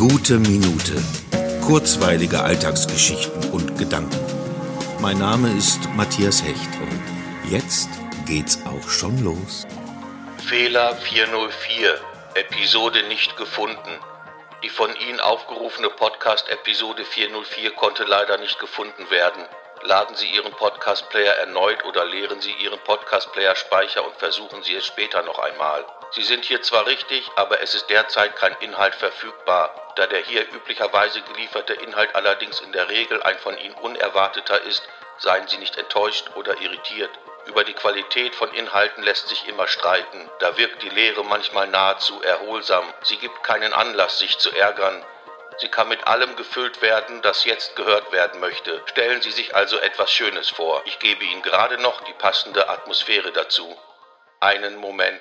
Gute Minute. Kurzweilige Alltagsgeschichten und Gedanken. Mein Name ist Matthias Hecht und jetzt geht's auch schon los. Fehler 404, Episode nicht gefunden. Die von Ihnen aufgerufene Podcast-Episode 404 konnte leider nicht gefunden werden. Laden Sie Ihren Podcast-Player erneut oder leeren Sie Ihren Podcast-Player-Speicher und versuchen Sie es später noch einmal. Sie sind hier zwar richtig, aber es ist derzeit kein Inhalt verfügbar. Da der hier üblicherweise gelieferte Inhalt allerdings in der Regel ein von Ihnen unerwarteter ist, seien Sie nicht enttäuscht oder irritiert. Über die Qualität von Inhalten lässt sich immer streiten. Da wirkt die Lehre manchmal nahezu erholsam. Sie gibt keinen Anlass, sich zu ärgern. Sie kann mit allem gefüllt werden, das jetzt gehört werden möchte. Stellen Sie sich also etwas Schönes vor. Ich gebe Ihnen gerade noch die passende Atmosphäre dazu. Einen Moment.